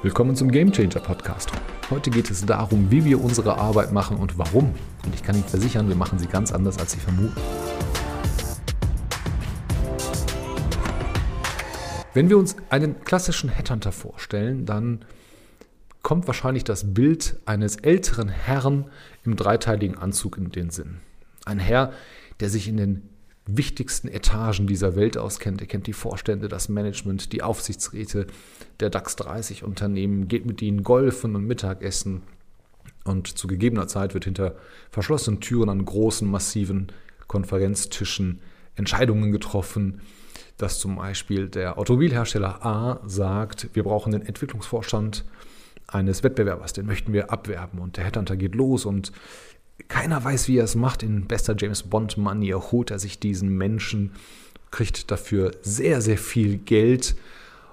Willkommen zum Game Changer Podcast. Heute geht es darum, wie wir unsere Arbeit machen und warum. Und ich kann Ihnen versichern, wir machen sie ganz anders, als Sie vermuten. Wenn wir uns einen klassischen Headhunter vorstellen, dann kommt wahrscheinlich das Bild eines älteren Herrn im dreiteiligen Anzug in den Sinn. Ein Herr, der sich in den wichtigsten Etagen dieser Welt auskennt. Er kennt die Vorstände, das Management, die Aufsichtsräte der DAX 30 Unternehmen, geht mit ihnen golfen und Mittagessen. Und zu gegebener Zeit wird hinter verschlossenen Türen an großen, massiven Konferenztischen Entscheidungen getroffen, dass zum Beispiel der Automobilhersteller A sagt, wir brauchen den Entwicklungsvorstand eines Wettbewerbers, den möchten wir abwerben. Und der Headhunter geht los und keiner weiß, wie er es macht. In bester James Bond-Manier holt er sich diesen Menschen, kriegt dafür sehr, sehr viel Geld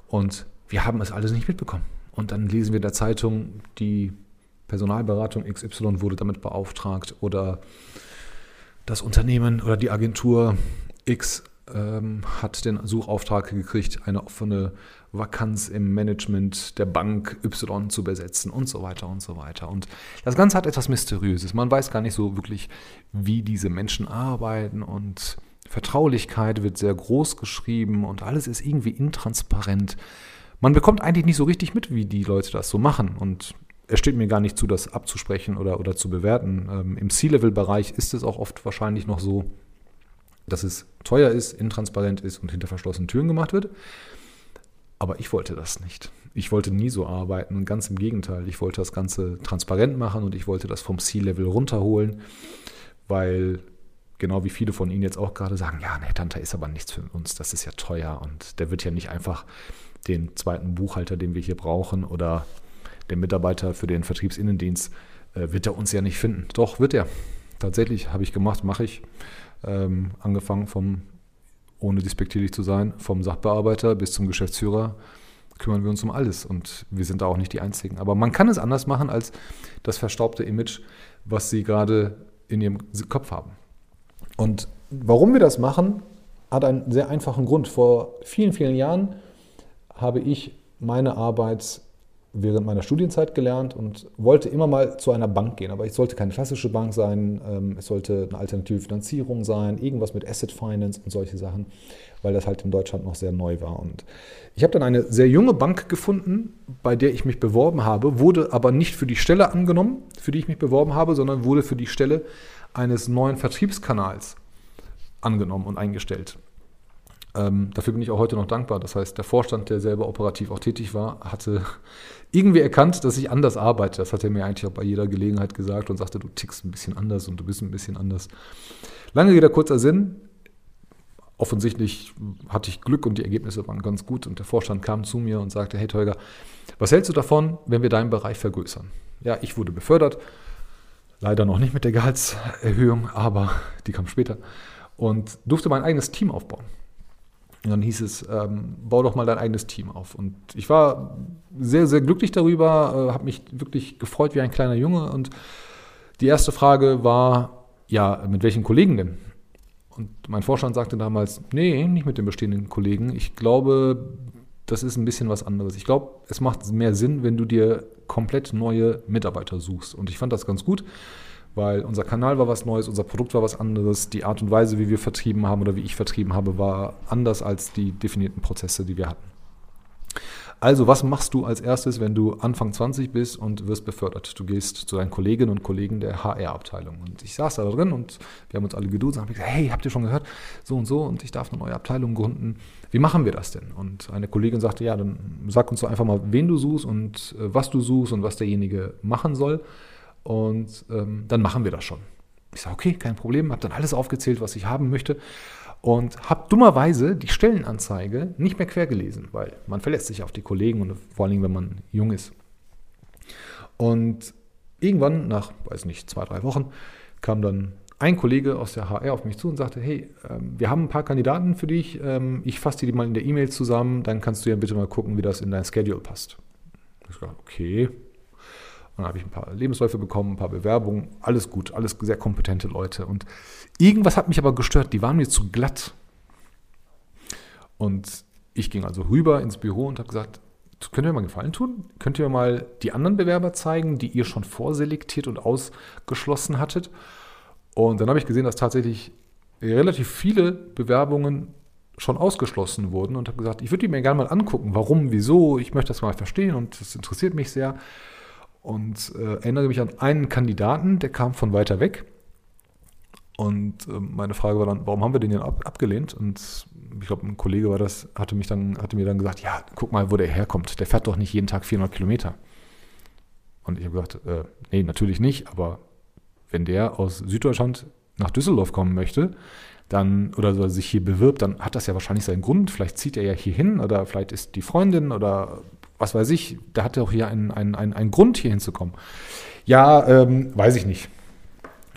und wir haben es alles nicht mitbekommen. Und dann lesen wir in der Zeitung, die Personalberatung XY wurde damit beauftragt oder das Unternehmen oder die Agentur X ähm, hat den Suchauftrag gekriegt, eine offene Vakanz im Management der Bank Y zu besetzen und so weiter und so weiter. Und das Ganze hat etwas Mysteriöses. Man weiß gar nicht so wirklich, wie diese Menschen arbeiten und Vertraulichkeit wird sehr groß geschrieben und alles ist irgendwie intransparent. Man bekommt eigentlich nicht so richtig mit, wie die Leute das so machen. Und es steht mir gar nicht zu, das abzusprechen oder, oder zu bewerten. Ähm, Im C-Level-Bereich ist es auch oft wahrscheinlich noch so, dass es teuer ist, intransparent ist und hinter verschlossenen Türen gemacht wird. Aber ich wollte das nicht. Ich wollte nie so arbeiten und ganz im Gegenteil. Ich wollte das Ganze transparent machen und ich wollte das vom C-Level runterholen, weil genau wie viele von Ihnen jetzt auch gerade sagen, ja, ein Headhunter ist aber nichts für uns, das ist ja teuer und der wird ja nicht einfach den zweiten Buchhalter, den wir hier brauchen oder den Mitarbeiter für den Vertriebsinnendienst, äh, wird er uns ja nicht finden. Doch, wird er. Tatsächlich habe ich gemacht, mache ich. Ähm, angefangen vom, ohne despektierlich zu sein, vom Sachbearbeiter bis zum Geschäftsführer kümmern wir uns um alles und wir sind da auch nicht die Einzigen. Aber man kann es anders machen als das verstaubte Image, was Sie gerade in Ihrem Kopf haben. Und warum wir das machen, hat einen sehr einfachen Grund. Vor vielen, vielen Jahren habe ich meine Arbeit während meiner Studienzeit gelernt und wollte immer mal zu einer Bank gehen. Aber es sollte keine klassische Bank sein, ähm, es sollte eine alternative Finanzierung sein, irgendwas mit Asset Finance und solche Sachen, weil das halt in Deutschland noch sehr neu war. Und ich habe dann eine sehr junge Bank gefunden, bei der ich mich beworben habe, wurde aber nicht für die Stelle angenommen, für die ich mich beworben habe, sondern wurde für die Stelle eines neuen Vertriebskanals angenommen und eingestellt. Ähm, dafür bin ich auch heute noch dankbar. Das heißt, der Vorstand, der selber operativ auch tätig war, hatte irgendwie erkannt, dass ich anders arbeite. Das hat er mir eigentlich auch bei jeder Gelegenheit gesagt und sagte, du tickst ein bisschen anders und du bist ein bisschen anders. Lange Rede, kurzer Sinn. Offensichtlich hatte ich Glück und die Ergebnisse waren ganz gut. Und der Vorstand kam zu mir und sagte, hey Teuger, was hältst du davon, wenn wir deinen Bereich vergrößern? Ja, ich wurde befördert. Leider noch nicht mit der Gehaltserhöhung, aber die kam später. Und durfte mein eigenes Team aufbauen. Und dann hieß es, ähm, bau doch mal dein eigenes Team auf. Und ich war sehr, sehr glücklich darüber, äh, habe mich wirklich gefreut wie ein kleiner Junge. Und die erste Frage war, ja, mit welchen Kollegen denn? Und mein Vorstand sagte damals, nee, nicht mit den bestehenden Kollegen. Ich glaube, das ist ein bisschen was anderes. Ich glaube, es macht mehr Sinn, wenn du dir komplett neue Mitarbeiter suchst. Und ich fand das ganz gut weil unser Kanal war was Neues, unser Produkt war was anderes, die Art und Weise, wie wir vertrieben haben oder wie ich vertrieben habe, war anders als die definierten Prozesse, die wir hatten. Also, was machst du als erstes, wenn du Anfang 20 bist und wirst befördert? Du gehst zu deinen Kolleginnen und Kollegen der HR-Abteilung. Und ich saß da drin und wir haben uns alle geduzt und haben gesagt, hey, habt ihr schon gehört? So und so und ich darf eine neue Abteilung gründen. Wie machen wir das denn? Und eine Kollegin sagte, ja, dann sag uns doch einfach mal, wen du suchst und äh, was du suchst und was derjenige machen soll. Und ähm, dann machen wir das schon. Ich sage, okay, kein Problem, habe dann alles aufgezählt, was ich haben möchte. Und habe dummerweise die Stellenanzeige nicht mehr quer gelesen, weil man verlässt sich auf die Kollegen und vor allem, wenn man jung ist. Und irgendwann, nach, weiß nicht, zwei, drei Wochen, kam dann ein Kollege aus der HR auf mich zu und sagte, hey, ähm, wir haben ein paar Kandidaten für dich, ähm, ich fasse die mal in der E-Mail zusammen, dann kannst du ja bitte mal gucken, wie das in dein Schedule passt. Ich sage, okay, dann habe ich ein paar Lebensläufe bekommen, ein paar Bewerbungen, alles gut, alles sehr kompetente Leute. Und irgendwas hat mich aber gestört, die waren mir zu glatt. Und ich ging also rüber ins Büro und habe gesagt, könnt ihr mir mal einen Gefallen tun? Könnt ihr mir mal die anderen Bewerber zeigen, die ihr schon vorselektiert und ausgeschlossen hattet? Und dann habe ich gesehen, dass tatsächlich relativ viele Bewerbungen schon ausgeschlossen wurden und habe gesagt, ich würde die mir gerne mal angucken. Warum, wieso? Ich möchte das mal verstehen und das interessiert mich sehr. Und äh, erinnere mich an einen Kandidaten, der kam von weiter weg. Und äh, meine Frage war dann, warum haben wir den denn ab, abgelehnt? Und ich glaube, ein Kollege war das, hatte, mich dann, hatte mir dann gesagt, ja, guck mal, wo der herkommt. Der fährt doch nicht jeden Tag 400 Kilometer. Und ich habe gesagt, äh, nee, natürlich nicht, aber wenn der aus Süddeutschland nach Düsseldorf kommen möchte, dann oder sich hier bewirbt, dann hat das ja wahrscheinlich seinen Grund. Vielleicht zieht er ja hier hin oder vielleicht ist die Freundin oder was weiß ich, der hat ja auch hier einen, einen, einen, einen Grund, hier hinzukommen. Ja, ähm, weiß ich nicht.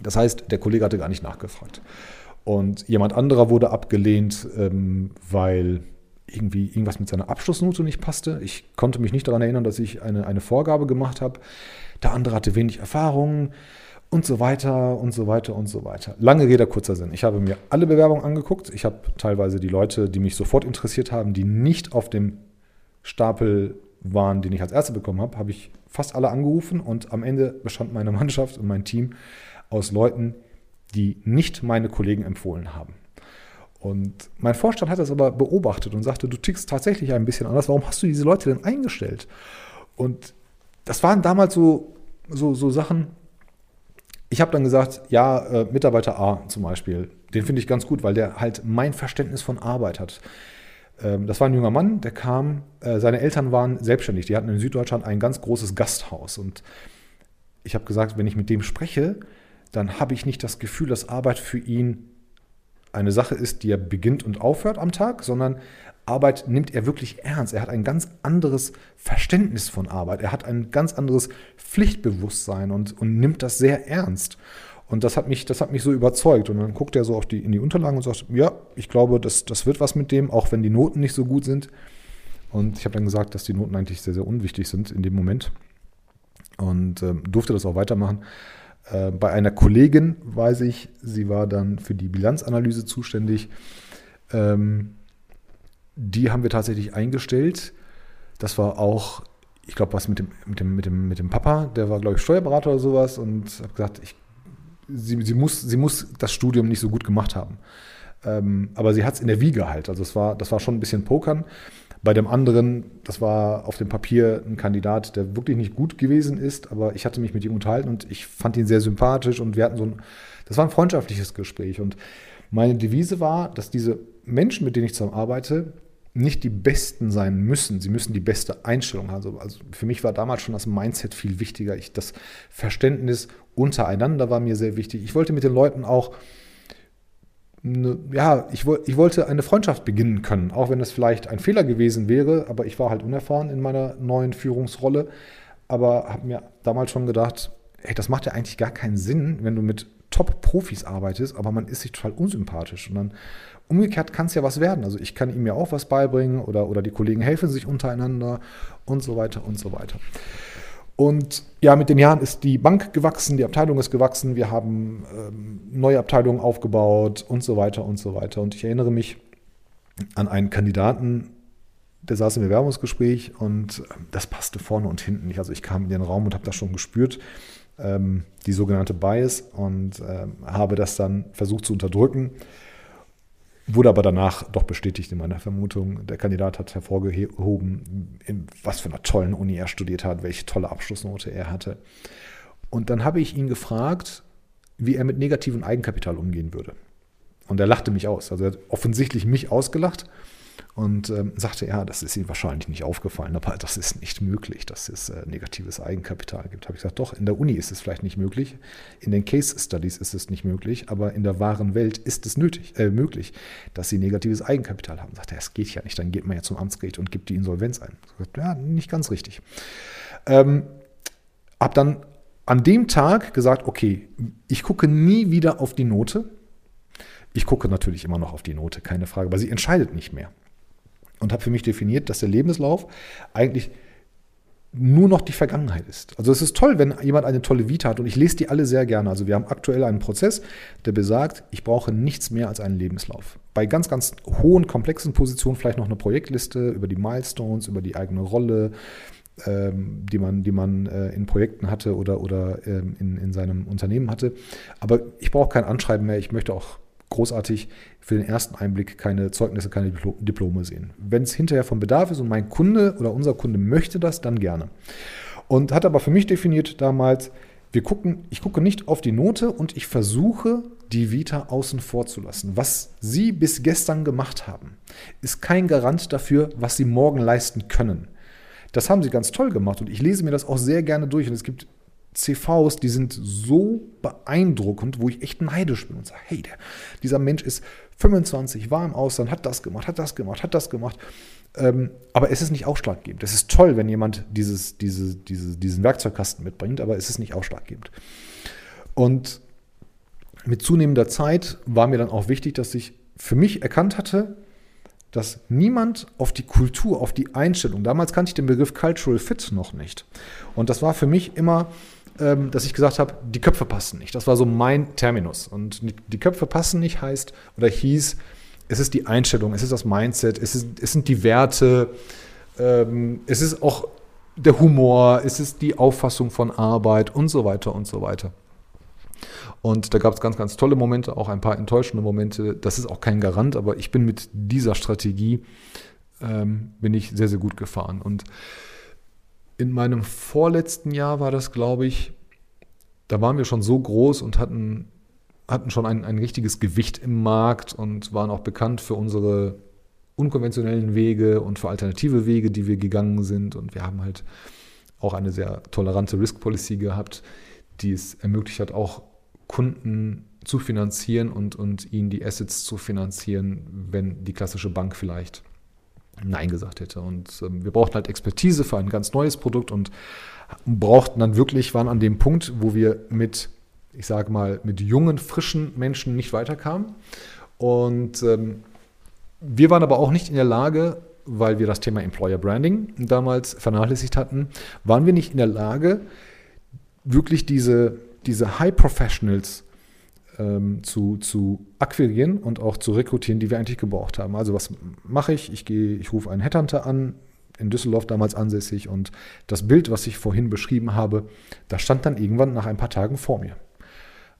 Das heißt, der Kollege hatte gar nicht nachgefragt. Und jemand anderer wurde abgelehnt, ähm, weil irgendwie irgendwas mit seiner Abschlussnote nicht passte. Ich konnte mich nicht daran erinnern, dass ich eine, eine Vorgabe gemacht habe. Der andere hatte wenig Erfahrung und so weiter und so weiter und so weiter. Lange Rede, kurzer Sinn. Ich habe mir alle Bewerbungen angeguckt. Ich habe teilweise die Leute, die mich sofort interessiert haben, die nicht auf dem Stapel waren, den ich als Erste bekommen habe, habe ich fast alle angerufen und am Ende bestand meine Mannschaft und mein Team aus Leuten, die nicht meine Kollegen empfohlen haben. Und mein Vorstand hat das aber beobachtet und sagte, du tickst tatsächlich ein bisschen anders. Warum hast du diese Leute denn eingestellt? Und das waren damals so, so, so Sachen, ich habe dann gesagt, ja, äh, Mitarbeiter A zum Beispiel, den finde ich ganz gut, weil der halt mein Verständnis von Arbeit hat. Ähm, das war ein junger Mann, der kam, äh, seine Eltern waren selbstständig, die hatten in Süddeutschland ein ganz großes Gasthaus. Und ich habe gesagt, wenn ich mit dem spreche, dann habe ich nicht das Gefühl, dass Arbeit für ihn eine Sache ist, die er beginnt und aufhört am Tag, sondern Arbeit nimmt er wirklich ernst. Er hat ein ganz anderes Verständnis von Arbeit. Er hat ein ganz anderes Pflichtbewusstsein und, und nimmt das sehr ernst. Und das hat mich, das hat mich so überzeugt. Und dann guckt er so auf die, in die Unterlagen und sagt, ja, ich glaube, das, das wird was mit dem, auch wenn die Noten nicht so gut sind. Und ich habe dann gesagt, dass die Noten eigentlich sehr, sehr unwichtig sind in dem Moment. Und ähm, durfte das auch weitermachen. Äh, bei einer Kollegin weiß ich, sie war dann für die Bilanzanalyse zuständig. Ähm, die haben wir tatsächlich eingestellt. Das war auch, ich glaube, was mit dem, mit, dem, mit, dem, mit dem Papa, der war, glaube ich, Steuerberater oder sowas und habe gesagt, ich, sie, sie, muss, sie muss das Studium nicht so gut gemacht haben. Ähm, aber sie hat es in der Wiege halt. Also es war, das war schon ein bisschen Pokern. Bei dem anderen, das war auf dem Papier ein Kandidat, der wirklich nicht gut gewesen ist, aber ich hatte mich mit ihm unterhalten und ich fand ihn sehr sympathisch und wir hatten so ein, das war ein freundschaftliches Gespräch. Und meine Devise war, dass diese Menschen, mit denen ich zusammen arbeite, nicht die Besten sein müssen. Sie müssen die beste Einstellung haben. Also, für mich war damals schon das Mindset viel wichtiger. Ich, das Verständnis untereinander war mir sehr wichtig. Ich wollte mit den Leuten auch eine, ja, ich, ich wollte eine Freundschaft beginnen können, auch wenn es vielleicht ein Fehler gewesen wäre, aber ich war halt unerfahren in meiner neuen Führungsrolle, aber habe mir damals schon gedacht, hey, das macht ja eigentlich gar keinen Sinn, wenn du mit Top-Profis arbeitest, aber man ist sich total unsympathisch. Und dann umgekehrt kann es ja was werden. Also ich kann ihm ja auch was beibringen oder, oder die Kollegen helfen sich untereinander und so weiter und so weiter. Und ja, mit den Jahren ist die Bank gewachsen, die Abteilung ist gewachsen, wir haben ähm, neue Abteilungen aufgebaut und so weiter und so weiter. Und ich erinnere mich an einen Kandidaten, der saß im Bewerbungsgespräch und ähm, das passte vorne und hinten nicht. Also ich kam in den Raum und habe das schon gespürt, ähm, die sogenannte Bias, und ähm, habe das dann versucht zu unterdrücken Wurde aber danach doch bestätigt in meiner Vermutung. Der Kandidat hat hervorgehoben, in was für einer tollen Uni er studiert hat, welche tolle Abschlussnote er hatte. Und dann habe ich ihn gefragt, wie er mit negativem Eigenkapital umgehen würde. Und er lachte mich aus. Also er hat offensichtlich mich ausgelacht und ähm, sagte, ja, das ist Ihnen wahrscheinlich nicht aufgefallen, aber das ist nicht möglich, dass es äh, negatives Eigenkapital gibt. Habe ich gesagt, doch, in der Uni ist es vielleicht nicht möglich, in den Case Studies ist es nicht möglich, aber in der wahren Welt ist es nötig, äh, möglich, dass Sie negatives Eigenkapital haben. Sagte er, es geht ja nicht, dann geht man ja zum Amtsgericht und gibt die Insolvenz ein. Gesagt, ja, nicht ganz richtig. Ähm, hab dann an dem Tag gesagt, okay, ich gucke nie wieder auf die Note. Ich gucke natürlich immer noch auf die Note, keine Frage, aber sie entscheidet nicht mehr und habe für mich definiert, dass der Lebenslauf eigentlich nur noch die Vergangenheit ist. Also es ist toll, wenn jemand eine tolle Vita hat und ich lese die alle sehr gerne. Also wir haben aktuell einen Prozess, der besagt, ich brauche nichts mehr als einen Lebenslauf. bei ganz, ganz hohen, komplexen Positionen vielleicht noch eine Projektliste über die Milestones, über die eigene Rolle, ähm, die man, die man äh, in Projekten hatte oder, oder ähm, in, in seinem Unternehmen hatte. Aber ich brauche kein Anschreiben mehr. Ich möchte auch großartig für den ersten Einblick keine Zeugnisse, keine Diplome sehen. Wenn es hinterher von Bedarf ist und mein Kunde oder unser Kunde möchte das, dann gerne. Und hat aber für mich definiert damals, wir gucken, ich gucke nicht auf die Note und ich versuche, die Vita außen vor zu lassen. Was Sie bis gestern gemacht haben, ist kein Garant dafür, was Sie morgen leisten können. Das haben Sie ganz toll gemacht und ich lese mir das auch sehr gerne durch und es gibt CVs, die sind so beeindruckend, wo ich echt neidisch bin und sage, hey, der, dieser Mensch ist 25, war im Ausland, hat das gemacht, hat das gemacht, hat das gemacht. Ähm, aber es ist nicht ausschlaggebend. Es ist toll, wenn jemand dieses, diese, diese, diesen Werkzeugkasten mitbringt, aber es ist nicht ausschlaggebend. Und mit zunehmender Zeit war mir dann auch wichtig, dass ich für mich erkannt hatte, dass niemand auf die Kultur, auf die Einstellung, damals kannte ich den Begriff Cultural Fit noch nicht. Und das war für mich immer, dass ich gesagt habe, die Köpfe passen nicht. Das war so mein Terminus. Und die Köpfe passen nicht heißt oder hieß, es ist die Einstellung, es ist das Mindset, es, ist, es sind die Werte, ähm, es ist auch der Humor, es ist die Auffassung von Arbeit und so weiter und so weiter. Und da gab es ganz, ganz tolle Momente, auch ein paar enttäuschende Momente. Das ist auch kein Garant, aber ich bin mit dieser Strategie ähm, bin ich sehr, sehr gut gefahren. Und in meinem vorletzten Jahr war das, glaube ich, da waren wir schon so groß und hatten hatten schon ein, ein richtiges Gewicht im Markt und waren auch bekannt für unsere unkonventionellen Wege und für alternative Wege, die wir gegangen sind. Und wir haben halt auch eine sehr tolerante Risk Policy gehabt, die es ermöglicht hat, auch Kunden zu finanzieren und, und ihnen die Assets zu finanzieren, wenn die klassische Bank vielleicht Nein gesagt hätte. Und ähm, wir brauchten halt Expertise für ein ganz neues Produkt und brauchten dann wirklich, waren an dem Punkt, wo wir mit ich sage mal, mit jungen, frischen Menschen nicht weiterkamen. Und ähm, wir waren aber auch nicht in der Lage, weil wir das Thema Employer Branding damals vernachlässigt hatten, waren wir nicht in der Lage, wirklich diese, diese High Professionals ähm, zu, zu akquirieren und auch zu rekrutieren, die wir eigentlich gebraucht haben. Also was mache ich? Ich gehe, ich rufe einen Headhunter an, in Düsseldorf damals ansässig und das Bild, was ich vorhin beschrieben habe, das stand dann irgendwann nach ein paar Tagen vor mir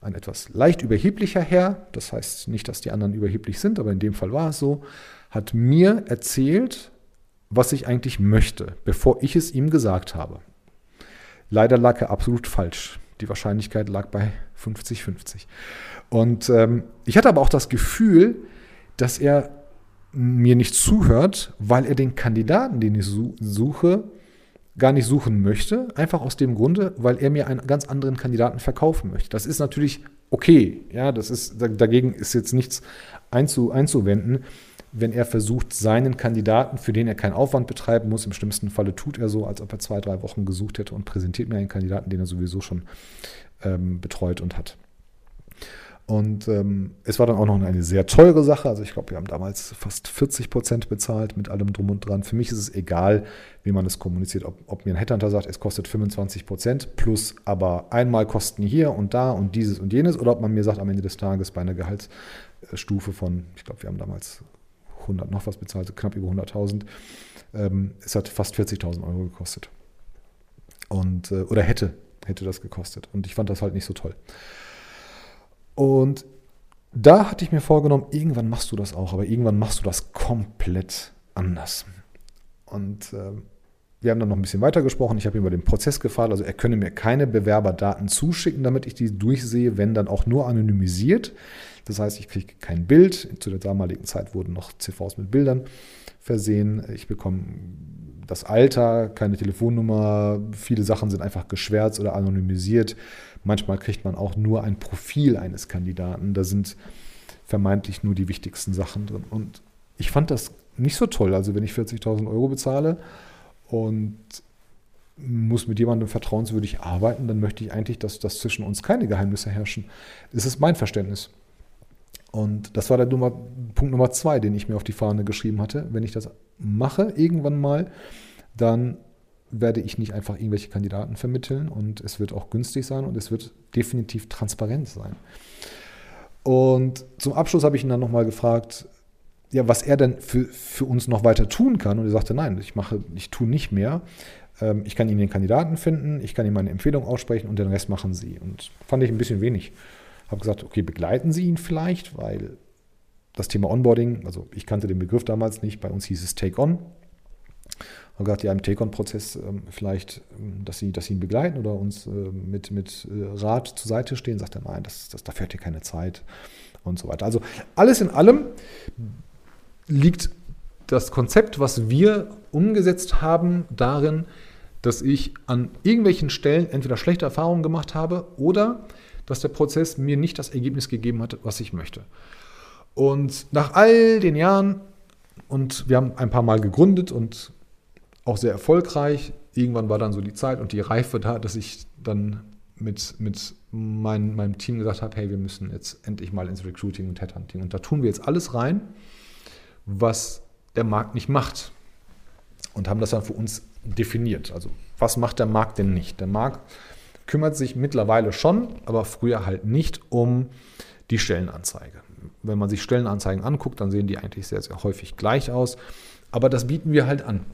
ein etwas leicht überheblicher Herr, das heißt nicht, dass die anderen überheblich sind, aber in dem Fall war es so, hat mir erzählt, was ich eigentlich möchte, bevor ich es ihm gesagt habe. Leider lag er absolut falsch. Die Wahrscheinlichkeit lag bei 50-50. Und ähm, ich hatte aber auch das Gefühl, dass er mir nicht zuhört, weil er den Kandidaten, den ich suche, gar nicht suchen möchte, einfach aus dem Grunde, weil er mir einen ganz anderen Kandidaten verkaufen möchte. Das ist natürlich okay, ja, das ist, dagegen ist jetzt nichts einzu, einzuwenden, wenn er versucht, seinen Kandidaten, für den er keinen Aufwand betreiben muss, im schlimmsten Falle tut er so, als ob er zwei, drei Wochen gesucht hätte und präsentiert mir einen Kandidaten, den er sowieso schon ähm, betreut und hat. Und ähm, es war dann auch noch eine sehr teure Sache. Also ich glaube, wir haben damals fast 40 Prozent bezahlt mit allem drum und dran. Für mich ist es egal, wie man es kommuniziert. Ob, ob mir ein Headhunter sagt, es kostet 25 Prozent plus aber einmal Kosten hier und da und dieses und jenes. Oder ob man mir sagt, am Ende des Tages bei einer Gehaltsstufe von, ich glaube, wir haben damals 100 noch was bezahlt, knapp über 100.000. Ähm, es hat fast 40.000 Euro gekostet. Und, äh, oder hätte, hätte das gekostet. Und ich fand das halt nicht so toll. Und da hatte ich mir vorgenommen, irgendwann machst du das auch, aber irgendwann machst du das komplett anders. Und äh, wir haben dann noch ein bisschen weiter gesprochen. Ich habe über den Prozess gefragt, also er könne mir keine Bewerberdaten zuschicken, damit ich die durchsehe, wenn dann auch nur anonymisiert. Das heißt, ich kriege kein Bild. Zu der damaligen Zeit wurden noch CVs mit Bildern versehen. Ich bekomme das Alter, keine Telefonnummer. Viele Sachen sind einfach geschwärzt oder anonymisiert. Manchmal kriegt man auch nur ein Profil eines Kandidaten. Da sind vermeintlich nur die wichtigsten Sachen drin. Und ich fand das nicht so toll. Also wenn ich 40.000 Euro bezahle und muss mit jemandem vertrauenswürdig arbeiten, dann möchte ich eigentlich, dass, dass zwischen uns keine Geheimnisse herrschen. Das ist mein Verständnis. Und das war der Nummer, Punkt Nummer zwei, den ich mir auf die Fahne geschrieben hatte. Wenn ich das mache, irgendwann mal, dann werde ich nicht einfach irgendwelche Kandidaten vermitteln und es wird auch günstig sein und es wird definitiv transparent sein. Und zum Abschluss habe ich ihn dann nochmal gefragt, ja, was er denn für, für uns noch weiter tun kann. Und er sagte, nein, ich mache, ich tue nicht mehr. Ähm, ich kann Ihnen den Kandidaten finden, ich kann Ihnen meine Empfehlung aussprechen und den Rest machen Sie. Und fand ich ein bisschen wenig. Habe gesagt, okay, begleiten Sie ihn vielleicht, weil das Thema Onboarding, also ich kannte den Begriff damals nicht, bei uns hieß es Take-On. Habe gesagt, ja, im Take-On-Prozess ähm, vielleicht, ähm, dass Sie, dass Sie ihn begleiten oder uns äh, mit, mit äh, Rat zur Seite stehen. Sagt er, nein, das, das, dafür hat hier keine Zeit und so weiter. Also alles in allem liegt das Konzept, was wir umgesetzt haben, darin, dass ich an irgendwelchen Stellen entweder schlechte Erfahrungen gemacht habe oder dass der Prozess mir nicht das Ergebnis gegeben hat, was ich möchte. Und nach all den Jahren, und wir haben ein paar Mal gegründet und auch sehr erfolgreich, irgendwann war dann so die Zeit und die Reife da, dass ich dann mit, mit mein, meinem Team gesagt habe, hey, wir müssen jetzt endlich mal ins Recruiting und Headhunting. Und da tun wir jetzt alles rein, was der Markt nicht macht. Und haben das dann für uns definiert. Also was macht der Markt denn nicht? Der Markt kümmert sich mittlerweile schon, aber früher halt nicht um die Stellenanzeige. Wenn man sich Stellenanzeigen anguckt, dann sehen die eigentlich sehr, sehr häufig gleich aus. Aber das bieten wir halt an.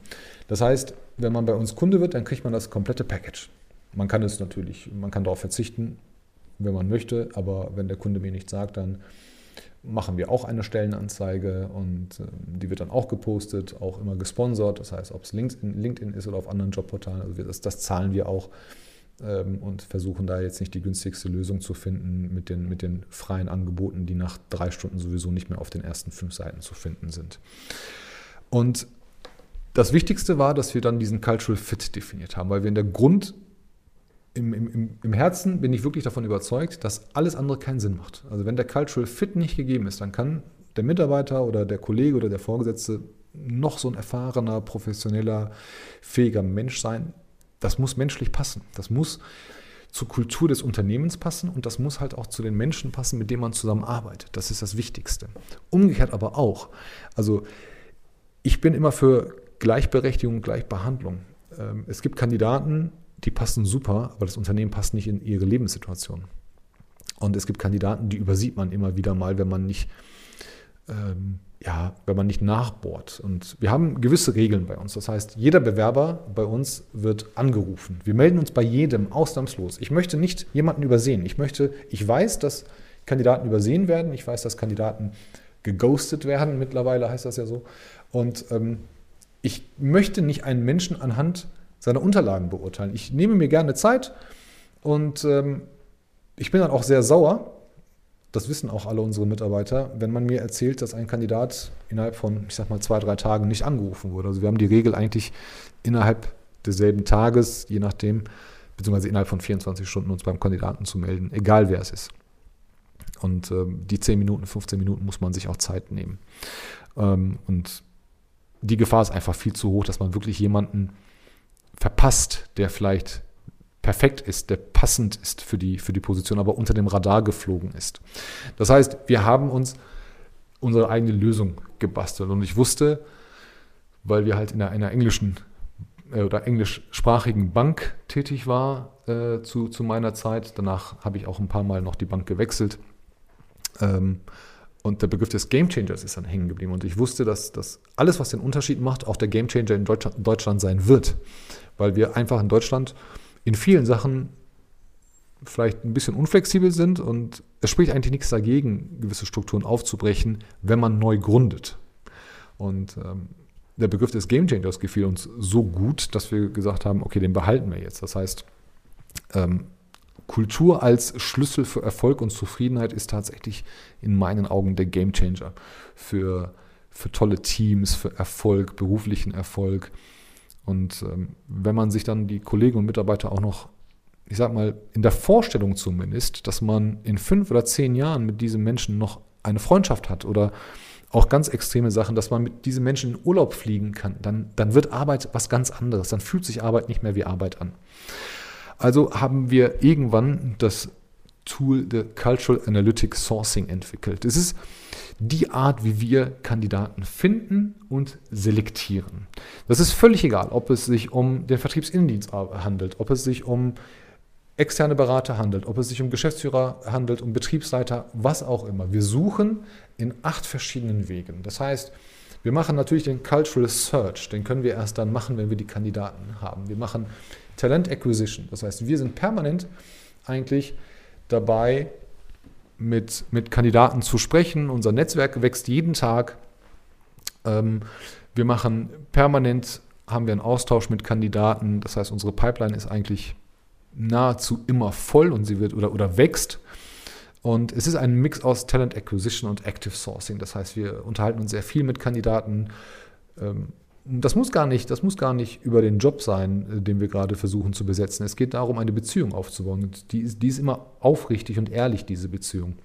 Das heißt, wenn man bei uns Kunde wird, dann kriegt man das komplette Package. Man kann es natürlich, man kann darauf verzichten, wenn man möchte, aber wenn der Kunde mir nicht sagt, dann machen wir auch eine Stellenanzeige und äh, die wird dann auch gepostet, auch immer gesponsert. Das heißt, ob es LinkedIn, LinkedIn ist oder auf anderen Jobportalen, also das, das zahlen wir auch ähm, und versuchen da jetzt nicht die günstigste Lösung zu finden mit den, mit den freien Angeboten, die nach drei Stunden sowieso nicht mehr auf den ersten fünf Seiten zu finden sind. Und das Wichtigste war, dass wir dann diesen Cultural Fit definiert haben, weil wir in der Grund, im, im, im Herzen bin ich wirklich davon überzeugt, dass alles andere keinen Sinn macht. Also wenn der Cultural Fit nicht gegeben ist, dann kann der Mitarbeiter oder der Kollege oder der Vorgesetzte noch so ein erfahrener, professioneller, fähiger Mensch sein. Das muss menschlich passen. Das muss zur Kultur des Unternehmens passen und das muss halt auch zu den Menschen passen, mit denen man zusammenarbeitet. Das ist das Wichtigste. Umgekehrt aber auch. Also ich bin immer für Gleichberechtigung, Gleichbehandlung. Ähm, es gibt Kandidaten, die passen super, aber das Unternehmen passt nicht in ihre Lebenssituation. Und es gibt Kandidaten, die übersieht man immer wieder mal, wenn man nicht, ähm, ja, wenn man nicht nachbohrt. Und wir haben gewisse Regeln bei uns. Das heißt, jeder Bewerber bei uns wird angerufen. Wir melden uns bei jedem ausnahmslos. Ich möchte nicht jemanden übersehen. Ich möchte, ich weiß, dass Kandidaten übersehen werden. Ich weiß, dass Kandidaten geghostet werden. Mittlerweile heißt das ja so. Und ähm, ich möchte nicht einen Menschen anhand seine Unterlagen beurteilen. Ich nehme mir gerne Zeit und ähm, ich bin dann auch sehr sauer, das wissen auch alle unsere Mitarbeiter, wenn man mir erzählt, dass ein Kandidat innerhalb von, ich sag mal, zwei, drei Tagen nicht angerufen wurde. Also wir haben die Regel eigentlich innerhalb desselben Tages, je nachdem, beziehungsweise innerhalb von 24 Stunden uns beim Kandidaten zu melden, egal wer es ist. Und ähm, die 10 Minuten, 15 Minuten muss man sich auch Zeit nehmen. Ähm, und die Gefahr ist einfach viel zu hoch, dass man wirklich jemanden verpasst, der vielleicht perfekt ist, der passend ist für die, für die Position, aber unter dem Radar geflogen ist. Das heißt, wir haben uns unsere eigene Lösung gebastelt und ich wusste, weil wir halt in einer, einer englischen äh, oder englischsprachigen Bank tätig war äh, zu, zu meiner Zeit. Danach habe ich auch ein paar Mal noch die Bank gewechselt. Ähm, und der Begriff des Game Changers ist dann hängen geblieben. Und ich wusste, dass, dass alles, was den Unterschied macht, auch der Game Changer in Deutschland, Deutschland sein wird weil wir einfach in Deutschland in vielen Sachen vielleicht ein bisschen unflexibel sind und es spricht eigentlich nichts dagegen, gewisse Strukturen aufzubrechen, wenn man neu gründet. Und ähm, der Begriff des Game Changers gefiel uns so gut, dass wir gesagt haben, okay, den behalten wir jetzt. Das heißt, ähm, Kultur als Schlüssel für Erfolg und Zufriedenheit ist tatsächlich in meinen Augen der Game Changer für, für tolle Teams, für Erfolg, beruflichen Erfolg. Und ähm, wenn man sich dann die Kollegen und Mitarbeiter auch noch, ich sag mal, in der Vorstellung zumindest, dass man in fünf oder zehn Jahren mit diesem Menschen noch eine Freundschaft hat oder auch ganz extreme Sachen, dass man mit diesen Menschen in Urlaub fliegen kann, dann, dann wird Arbeit was ganz anderes. Dann fühlt sich Arbeit nicht mehr wie Arbeit an. Also haben wir irgendwann das Tool der Cultural Analytics Sourcing entwickelt. Es ist die Art, wie wir Kandidaten finden und selektieren. Das ist völlig egal, ob es sich um den Vertriebsinnendienst handelt, ob es sich um externe Berater handelt, ob es sich um Geschäftsführer handelt, um Betriebsleiter, was auch immer. Wir suchen in acht verschiedenen Wegen. Das heißt, wir machen natürlich den Cultural Search, den können wir erst dann machen, wenn wir die Kandidaten haben. Wir machen Talent Acquisition, das heißt, wir sind permanent eigentlich dabei, mit, mit Kandidaten zu sprechen. Unser Netzwerk wächst jeden Tag. Ähm, wir machen permanent, haben wir einen Austausch mit Kandidaten. Das heißt, unsere Pipeline ist eigentlich nahezu immer voll und sie wird oder, oder wächst. Und es ist ein Mix aus Talent Acquisition und Active Sourcing. Das heißt, wir unterhalten uns sehr viel mit Kandidaten. Ähm, das muss gar nicht, das muss gar nicht über den Job sein, äh, den wir gerade versuchen zu besetzen. Es geht darum, eine Beziehung aufzubauen. Die ist, die ist immer aufrichtig und ehrlich, diese Beziehung.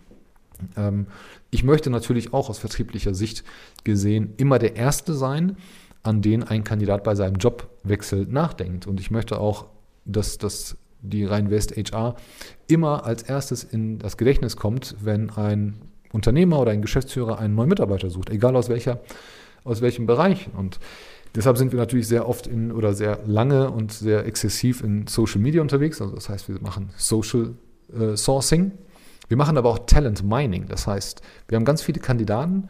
Ähm, ich möchte natürlich auch aus vertrieblicher Sicht gesehen immer der Erste sein, an den ein Kandidat bei seinem Jobwechsel nachdenkt. Und ich möchte auch, dass, dass die Rhein-West HR immer als erstes in das Gedächtnis kommt, wenn ein Unternehmer oder ein Geschäftsführer einen neuen Mitarbeiter sucht, egal aus, welcher, aus welchem Bereich. Und deshalb sind wir natürlich sehr oft in oder sehr lange und sehr exzessiv in Social Media unterwegs. Also das heißt, wir machen Social äh, Sourcing. Wir machen aber auch Talent Mining. Das heißt, wir haben ganz viele Kandidaten,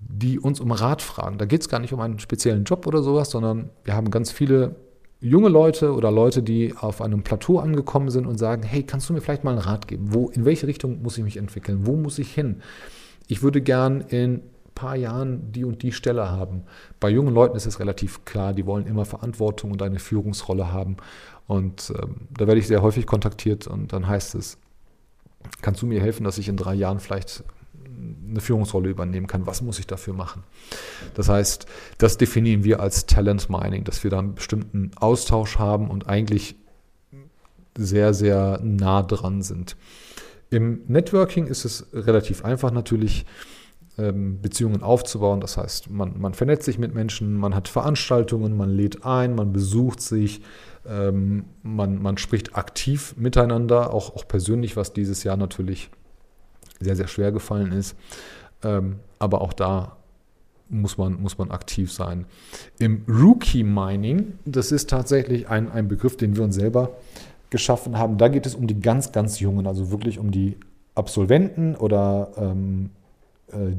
die uns um Rat fragen. Da geht es gar nicht um einen speziellen Job oder sowas, sondern wir haben ganz viele junge Leute oder Leute, die auf einem Plateau angekommen sind und sagen, hey, kannst du mir vielleicht mal einen Rat geben? Wo, in welche Richtung muss ich mich entwickeln? Wo muss ich hin? Ich würde gern in paar Jahren die und die Stelle haben. Bei jungen Leuten ist es relativ klar, die wollen immer Verantwortung und eine Führungsrolle haben. Und ähm, da werde ich sehr häufig kontaktiert und dann heißt es, kannst du mir helfen, dass ich in drei Jahren vielleicht eine Führungsrolle übernehmen kann. Was muss ich dafür machen? Das heißt, das definieren wir als Talent Mining, dass wir da einen bestimmten Austausch haben und eigentlich sehr, sehr nah dran sind. Im Networking ist es relativ einfach natürlich, Beziehungen aufzubauen. Das heißt, man, man vernetzt sich mit Menschen, man hat Veranstaltungen, man lädt ein, man besucht sich, ähm, man, man spricht aktiv miteinander, auch, auch persönlich, was dieses Jahr natürlich sehr, sehr schwer gefallen ist. Ähm, aber auch da muss man, muss man aktiv sein. Im Rookie Mining, das ist tatsächlich ein, ein Begriff, den wir uns selber geschaffen haben. Da geht es um die ganz, ganz Jungen, also wirklich um die Absolventen oder ähm, äh,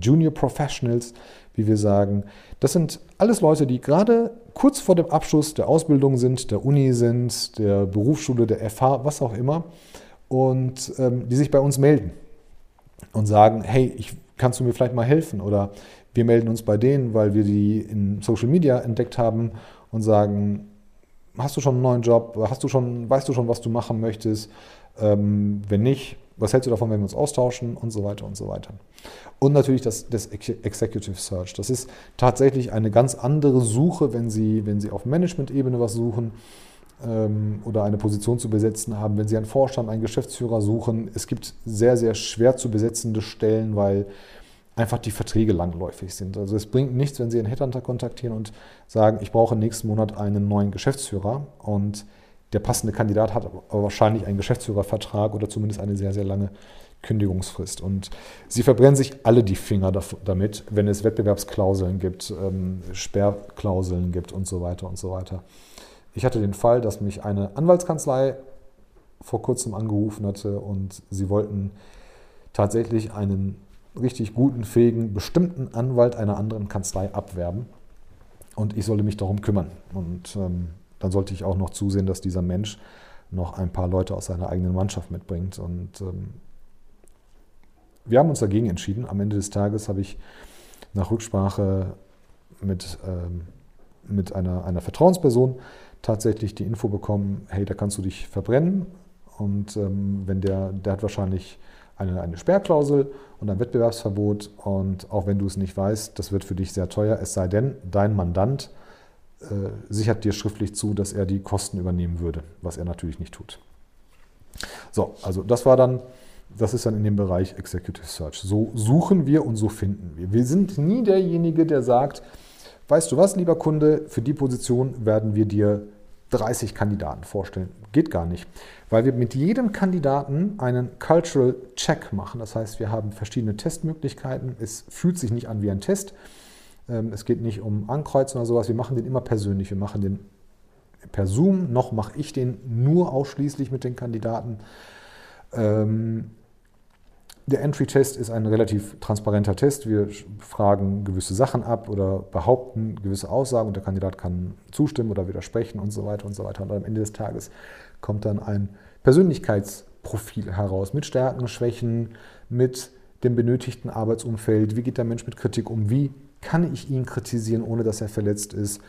Junior Professionals, wie wir sagen. Das sind alles Leute, die gerade kurz vor dem Abschluss der Ausbildung sind, der Uni sind, der Berufsschule, der FH, was auch immer, und ähm, die sich bei uns melden und sagen, hey, ich, kannst du mir vielleicht mal helfen? Oder wir melden uns bei denen, weil wir die in Social Media entdeckt haben und sagen, hast du schon einen neuen Job? Hast du schon, weißt du schon, was du machen möchtest? Ähm, wenn nicht, was hältst du davon, wenn wir uns austauschen und so weiter und so weiter. Und natürlich das, das Executive Search. Das ist tatsächlich eine ganz andere Suche, wenn Sie, wenn Sie auf Management-Ebene was suchen ähm, oder eine Position zu besetzen haben, wenn Sie einen Vorstand, einen Geschäftsführer suchen. Es gibt sehr, sehr schwer zu besetzende Stellen, weil einfach die Verträge langläufig sind. Also es bringt nichts, wenn Sie einen Headhunter kontaktieren und sagen, ich brauche nächsten Monat einen neuen Geschäftsführer und der passende Kandidat hat aber wahrscheinlich einen Geschäftsführervertrag oder zumindest eine sehr, sehr lange Kündigungsfrist. Und sie verbrennen sich alle die Finger damit, wenn es Wettbewerbsklauseln gibt, ähm, Sperrklauseln gibt und so weiter und so weiter. Ich hatte den Fall, dass mich eine Anwaltskanzlei vor kurzem angerufen hatte und sie wollten tatsächlich einen richtig guten, fähigen, bestimmten Anwalt einer anderen Kanzlei abwerben. Und ich sollte mich darum kümmern. Und ähm, dann sollte ich auch noch zusehen, dass dieser Mensch noch ein paar Leute aus seiner eigenen Mannschaft mitbringt. Und ähm, wir haben uns dagegen entschieden. Am Ende des Tages habe ich nach Rücksprache mit, ähm, mit einer, einer Vertrauensperson tatsächlich die Info bekommen, hey, da kannst du dich verbrennen. Und ähm, wenn der, der hat wahrscheinlich eine, eine Sperrklausel und ein Wettbewerbsverbot. Und auch wenn du es nicht weißt, das wird für dich sehr teuer, es sei denn, dein Mandant sichert dir schriftlich zu, dass er die Kosten übernehmen würde, was er natürlich nicht tut. So, also das war dann, das ist dann in dem Bereich Executive Search. So suchen wir und so finden wir. Wir sind nie derjenige, der sagt, weißt du was, lieber Kunde, für die Position werden wir dir 30 Kandidaten vorstellen. Geht gar nicht, weil wir mit jedem Kandidaten einen Cultural Check machen. Das heißt, wir haben verschiedene Testmöglichkeiten. Es fühlt sich nicht an wie ein Test. Ähm, es geht nicht um Ankreuzen oder sowas. Wir machen den immer persönlich. Wir machen den per Zoom, noch mache ich den nur ausschließlich mit den Kandidaten. Ähm, der Entry-Test ist ein relativ transparenter Test. Wir fragen gewisse Sachen ab oder behaupten gewisse Aussagen und der Kandidat kann zustimmen oder widersprechen und so weiter und so weiter. Und am Ende des Tages kommt dann ein Persönlichkeitsprofil heraus mit Stärken, Schwächen, mit dem benötigten Arbeitsumfeld. Wie geht der Mensch mit Kritik um? Wie kann ich ihn kritisieren, ohne dass er verletzt ist?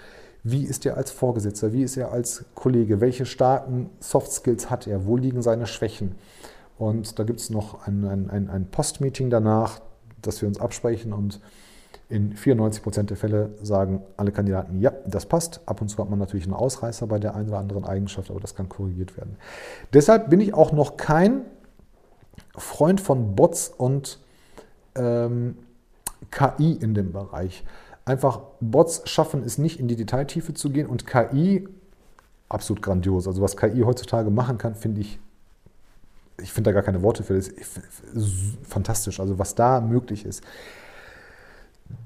Wie ist er als Vorgesetzter? Wie ist er als Kollege? Welche starken Soft Skills hat er? Wo liegen seine Schwächen? Und da gibt es noch ein, ein, ein, Post-Meeting danach, dass wir uns absprechen und in 94 Prozent der Fälle sagen alle Kandidaten, ja, das passt. Ab und zu hat man natürlich einen Ausreißer bei der einen oder anderen Eigenschaft, aber das kann korrigiert werden. Deshalb bin ich auch noch kein Freund von Bots und ähm, KI in dem Bereich. Einfach Bots schaffen es nicht in die Detailtiefe zu gehen und KI absolut grandios. Also was KI heutzutage machen kann, finde ich ich finde da gar keine Worte für das. Fantastisch, also was da möglich ist.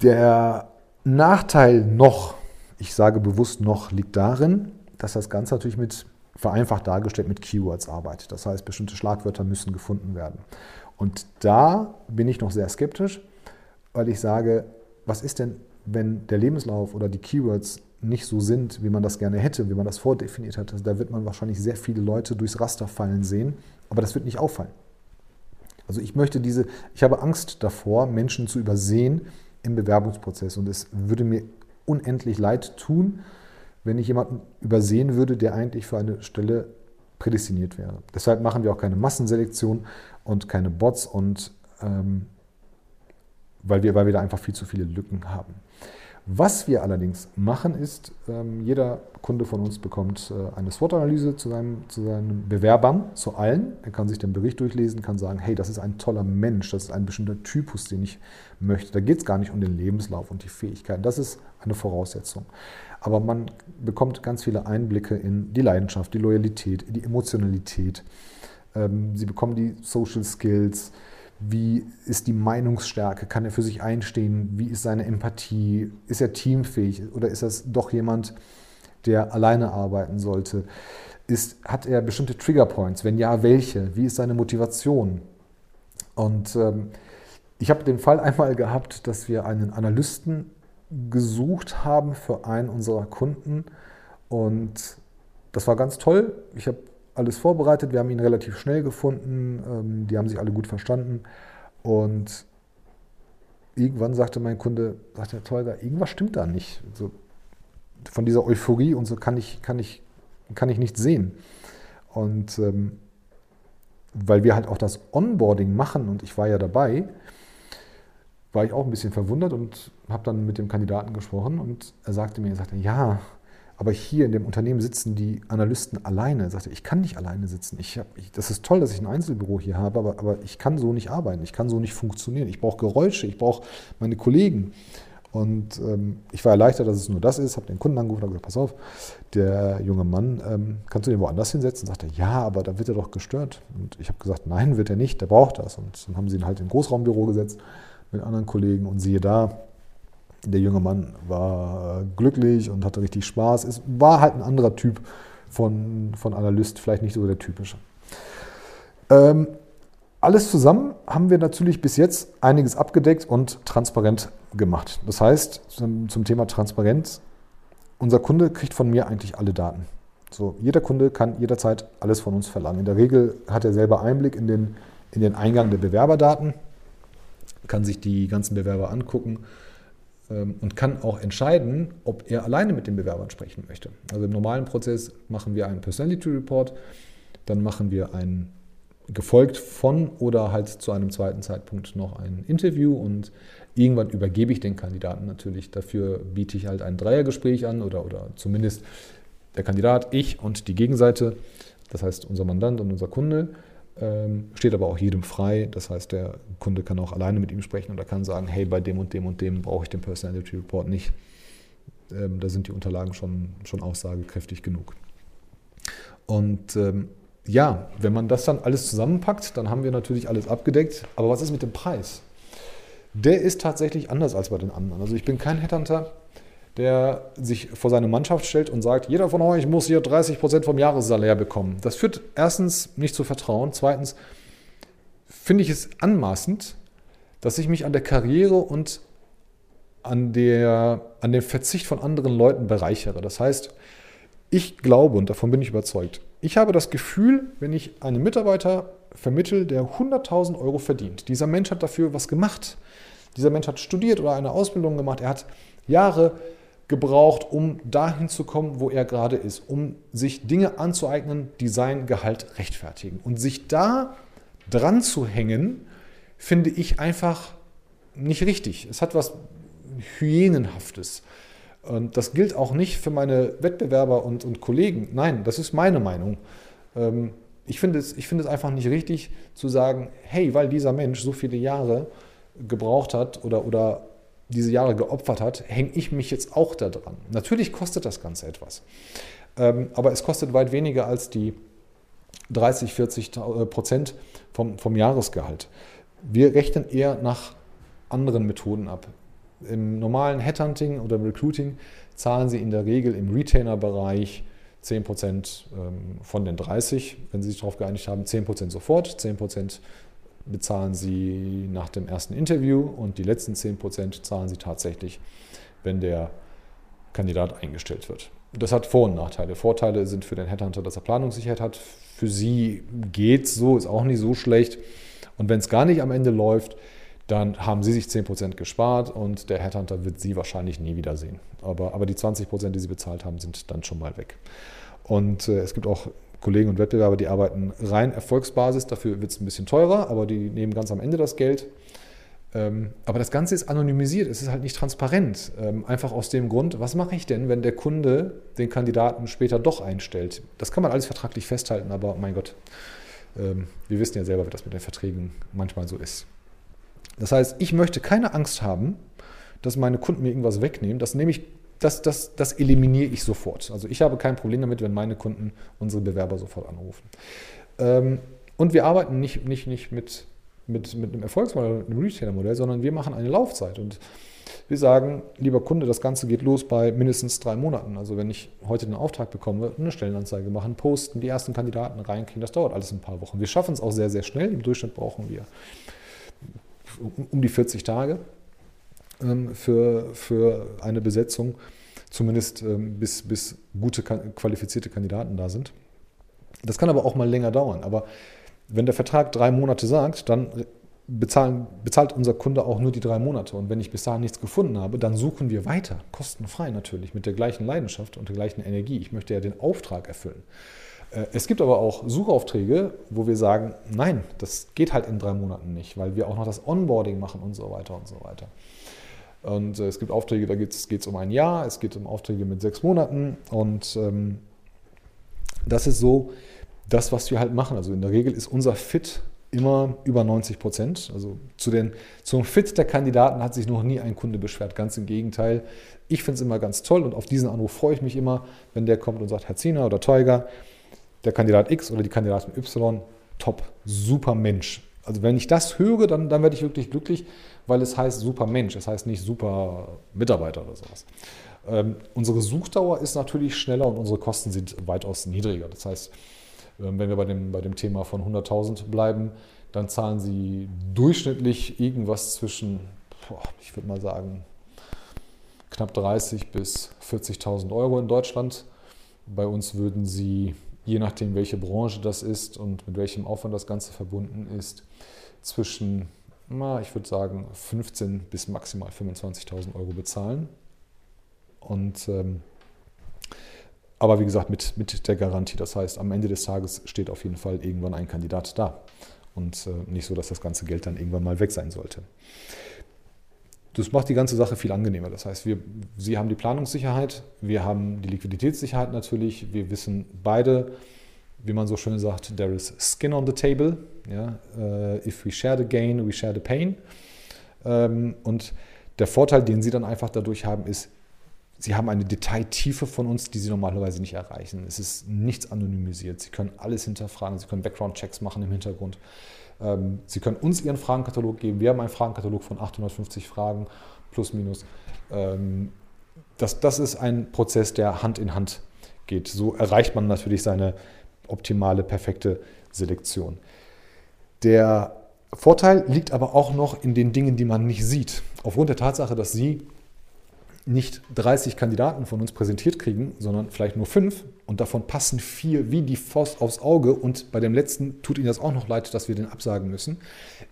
Der Nachteil noch, ich sage bewusst noch, liegt darin, dass das Ganze natürlich mit, vereinfacht dargestellt, mit Keywords arbeitet. Das heißt, bestimmte Schlagwörter müssen gefunden werden. Und da bin ich noch sehr skeptisch, weil ich sage, was ist denn, wenn der Lebenslauf oder die Keywords nicht so sind, wie man das gerne hätte, wie man das vordefiniert hat. Da wird man wahrscheinlich sehr viele Leute durchs Raster fallen sehen, aber das wird nicht auffallen. Also ich möchte diese, ich habe Angst davor, Menschen zu übersehen im Bewerbungsprozess und es würde mir unendlich leid tun, wenn ich jemanden übersehen würde, der eigentlich für eine Stelle prädestiniert wäre. Deshalb machen wir auch keine Massenselektion und keine Bots und ähm, weil, wir, weil wir da einfach viel zu viele Lücken haben. Was wir allerdings machen ist, ähm, jeder Kunde von uns bekommt äh, eine SWOT-Analyse zu, seinem, zu seinen Bewerbern, zu allen. Er kann sich den Bericht durchlesen, kann sagen, hey, das ist ein toller Mensch, das ist ein bestimmter Typus, den ich möchte. Da geht es gar nicht um den Lebenslauf und die Fähigkeiten. Das ist eine Voraussetzung. Aber man bekommt ganz viele Einblicke in die Leidenschaft, die Loyalität, die Emotionalität. Ähm, sie bekommen die Social Skills, wie ist die Meinungsstärke? Kann er für sich einstehen? Wie ist seine Empathie? Ist er teamfähig oder ist das doch jemand, der alleine arbeiten sollte? Ist, hat er bestimmte Triggerpoints? Wenn ja, welche? Wie ist seine Motivation? Und ähm, ich habe den Fall einmal gehabt, dass wir einen Analysten gesucht haben für einen unserer Kunden und das war ganz toll. Ich habe alles vorbereitet. Wir haben ihn relativ schnell gefunden. Ähm, die haben sich alle gut verstanden. Und irgendwann sagte mein Kunde, sagt der Tolga, irgendwas stimmt da nicht. So, von dieser Euphorie und so kann ich, kann ich, kann ich nicht sehen. Und ähm, weil wir halt auch das Onboarding machen und ich war ja dabei, war ich auch ein bisschen verwundert und habe dann mit dem Kandidaten gesprochen und er sagte mir, er sagte, ja, aber hier in dem Unternehmen sitzen die Analysten alleine. Sagte, ich kann nicht alleine sitzen. Ich hab, ich, das ist toll, dass ich ein Einzelbüro hier habe, aber, aber ich kann so nicht arbeiten. Ich kann so nicht funktionieren. Ich brauche Geräusche, ich brauche meine Kollegen. Und ähm, ich war erleichtert, dass es nur das ist, habe den Kunden angerufen und gesagt, pass auf, der junge Mann, ähm, kannst du den woanders hinsetzen? Sagt ja, aber da wird er doch gestört. Und ich habe gesagt, nein, wird er nicht, der braucht das. Und dann haben sie ihn halt in ein Großraumbüro gesetzt mit anderen Kollegen und siehe da, der junge Mann war äh, glücklich und hatte richtig Spaß. Es war halt ein anderer Typ von, von Analyst, vielleicht nicht so der typische. Ähm, alles zusammen haben wir natürlich bis jetzt einiges abgedeckt und transparent gemacht. Das heißt, zum, zum Thema Transparenz, unser Kunde kriegt von mir eigentlich alle Daten. So, jeder Kunde kann jederzeit alles von uns verlangen. In der Regel hat er selber Einblick in den, in den Eingang der Bewerberdaten, kann sich die ganzen Bewerber angucken und kann auch entscheiden, ob er alleine mit den Bewerbern sprechen möchte. Also im normalen Prozess machen wir einen Personality Report, dann machen wir ein gefolgt von oder halt zu einem zweiten Zeitpunkt noch ein Interview und irgendwann übergebe ich den Kandidaten natürlich. Dafür biete ich halt ein Dreiergespräch an oder, oder zumindest der Kandidat, ich und die Gegenseite, das heißt unser Mandant und unser Kunde. Ähm, steht aber auch jedem frei. Das heißt, der Kunde kann auch alleine mit ihm sprechen oder kann sagen, hey, bei dem und dem und dem brauche ich den Personality Report nicht. Ähm, da sind die Unterlagen schon, schon aussagekräftig genug. Und ähm, ja, wenn man das dann alles zusammenpackt, dann haben wir natürlich alles abgedeckt. Aber was ist mit dem Preis? Der ist tatsächlich anders als bei den anderen. Also ich bin kein Headhunter, der sich vor seine Mannschaft stellt und sagt, jeder von euch muss hier 30 Prozent vom Jahressalär bekommen. Das führt erstens nicht zu Vertrauen. Zweitens finde ich es anmaßend, dass ich mich an der Karriere und an, der, an dem Verzicht von anderen Leuten bereichere. Das heißt, ich glaube, und davon bin ich überzeugt, ich habe das Gefühl, wenn ich einen Mitarbeiter vermittle, der 100.000 Euro verdient, dieser Mensch hat dafür was gemacht. Dieser Mensch hat studiert oder eine Ausbildung gemacht. Er hat Jahre gebraucht, um dahin zu kommen, wo er gerade ist, um sich Dinge anzueignen, die sein Gehalt rechtfertigen. Und sich da dran zu hängen, finde ich einfach nicht richtig. Es hat was Hyänenhaftes. Und das gilt auch nicht für meine Wettbewerber und, und Kollegen. Nein, das ist meine Meinung. Ähm, ich finde, es, ich finde es einfach nicht richtig zu sagen, hey, weil dieser Mensch so viele Jahre gebraucht hat oder, oder diese Jahre geopfert hat, hänge ich mich jetzt auch da dran. Natürlich kostet das Ganze etwas. Ähm, aber es kostet weit weniger als die 30, 40 äh, Prozent vom, vom Jahresgehalt. Wir rechnen eher nach anderen Methoden ab. Im normalen Headhunting oder Recruiting zahlen Sie in der Regel im Retainer-Bereich 10% ähm, von den 30, wenn Sie sich darauf geeinigt haben, 10% sofort, 10% bezahlen Sie nach dem ersten Interview und die letzten 10% zahlen Sie tatsächlich, wenn der Kandidat eingestellt wird. Das hat Vor- und Nachteile. Vorteile sind für den Headhunter, dass er Planungssicherheit hat. Für Sie geht es so, ist auch nicht so schlecht. Und wenn es gar nicht am Ende läuft, dann haben Sie sich 10% gespart und der Headhunter wird Sie wahrscheinlich nie wiedersehen. Aber, aber die 20%, die Sie bezahlt haben, sind dann schon mal weg. Und äh, es gibt auch Kollegen und Wettbewerber, die arbeiten rein Erfolgsbasis, dafür wird es ein bisschen teurer, aber die nehmen ganz am Ende das Geld. Ähm, aber das Ganze ist anonymisiert, es ist halt nicht transparent. Ähm, einfach aus dem Grund, was mache ich denn, wenn der Kunde den Kandidaten später doch einstellt? Das kann man alles vertraglich festhalten, aber mein Gott, ähm, wir wissen ja selber, wie das mit den Verträgen manchmal so ist. Das heißt, ich möchte keine Angst haben, dass meine Kunden mir irgendwas wegnehmen. Das nehme ich das, das, das eliminiere ich sofort. Also ich habe kein Problem damit, wenn meine Kunden unsere Bewerber sofort anrufen. Ähm, und wir arbeiten nicht, nicht, nicht mit, mit, mit einem Erfolgsmodell, einem Retailer-Modell, sondern wir machen eine Laufzeit. Und wir sagen, lieber Kunde, das Ganze geht los bei mindestens drei Monaten. Also wenn ich heute den Auftrag bekomme, eine Stellenanzeige machen, posten, die ersten Kandidaten reinkriegen, das dauert alles ein paar Wochen. Wir schaffen es auch sehr, sehr schnell. Im Durchschnitt brauchen wir um die 40 Tage. Ähm, für, für eine Besetzung, zumindest ähm, bis, bis gute qualifizierte Kandidaten da sind. Das kann aber auch mal länger dauern. Aber wenn der Vertrag drei Monate sagt, dann bezahlen, bezahlt unser Kunde auch nur die drei Monate. Und wenn ich bis dahin nichts gefunden habe, dann suchen wir weiter, kostenfrei natürlich, mit der gleichen Leidenschaft und der gleichen Energie. Ich möchte ja den Auftrag erfüllen. Äh, es gibt aber auch Suchaufträge, wo wir sagen, nein, das geht halt in drei Monaten nicht, weil wir auch noch das Onboarding machen und so weiter und so weiter. Und äh, es gibt Aufträge, da geht es um ein Jahr, es geht um Aufträge mit sechs Monaten. Und ähm, das ist so das, was wir halt machen. Also in der Regel ist unser Fit immer über 90 Prozent. Also zu den, zum Fit der Kandidaten hat sich noch nie ein Kunde beschwert. Ganz im Gegenteil. Ich finde es immer ganz toll und auf diesen Anruf freue ich mich immer, wenn der kommt und sagt, Herr Ziener oder Teuger, der Kandidat X oder die Kandidatin Y, top, super Mensch. Also wenn ich das höre, dann, dann werde ich wirklich glücklich, weil es heißt super Mensch, es heißt nicht super Mitarbeiter oder sowas. Ähm, unsere Suchdauer ist natürlich schneller und unsere Kosten sind weitaus niedriger. Das heißt, ähm, wenn wir bei dem, bei dem Thema von 100.000 bleiben, dann zahlen Sie durchschnittlich irgendwas zwischen, ich würde mal sagen, knapp 30 bis 40.000 Euro in Deutschland. Bei uns würden Sie je nachdem, welche Branche das ist und mit welchem Aufwand das Ganze verbunden ist, zwischen, na, ich würde sagen, 15.000 bis maximal 25.000 Euro bezahlen. Und, ähm, aber wie gesagt, mit, mit der Garantie. Das heißt, am Ende des Tages steht auf jeden Fall irgendwann ein Kandidat da. Und äh, nicht so, dass das ganze Geld dann irgendwann mal weg sein sollte. Das macht die ganze Sache viel angenehmer. Das heißt, wir, Sie haben die Planungssicherheit, wir haben die Liquiditätssicherheit natürlich. Wir wissen beide, wie man so schön sagt, there is skin on the table. Ja? Uh, if we share the gain, we share the pain. Ähm, und der Vorteil, den Sie dann einfach dadurch haben, ist, Sie haben eine Detailtiefe von uns, die Sie normalerweise nicht erreichen. Es ist nichts anonymisiert. Sie können alles hinterfragen. Sie können Background-Checks machen im Hintergrund. Ähm, Sie können uns Ihren Fragenkatalog geben. Wir haben einen Fragenkatalog von 850 Fragen plus minus. Ähm, das, das ist ein Prozess, der Hand in Hand geht. So erreicht man natürlich seine optimale, perfekte Selektion. Der Vorteil liegt aber auch noch in den Dingen, die man nicht sieht. Aufgrund der Tatsache, dass Sie nicht 30 Kandidaten von uns präsentiert kriegen, sondern vielleicht nur fünf und davon passen vier wie die Faust aufs Auge und bei dem letzten tut Ihnen das auch noch leid, dass wir den absagen müssen,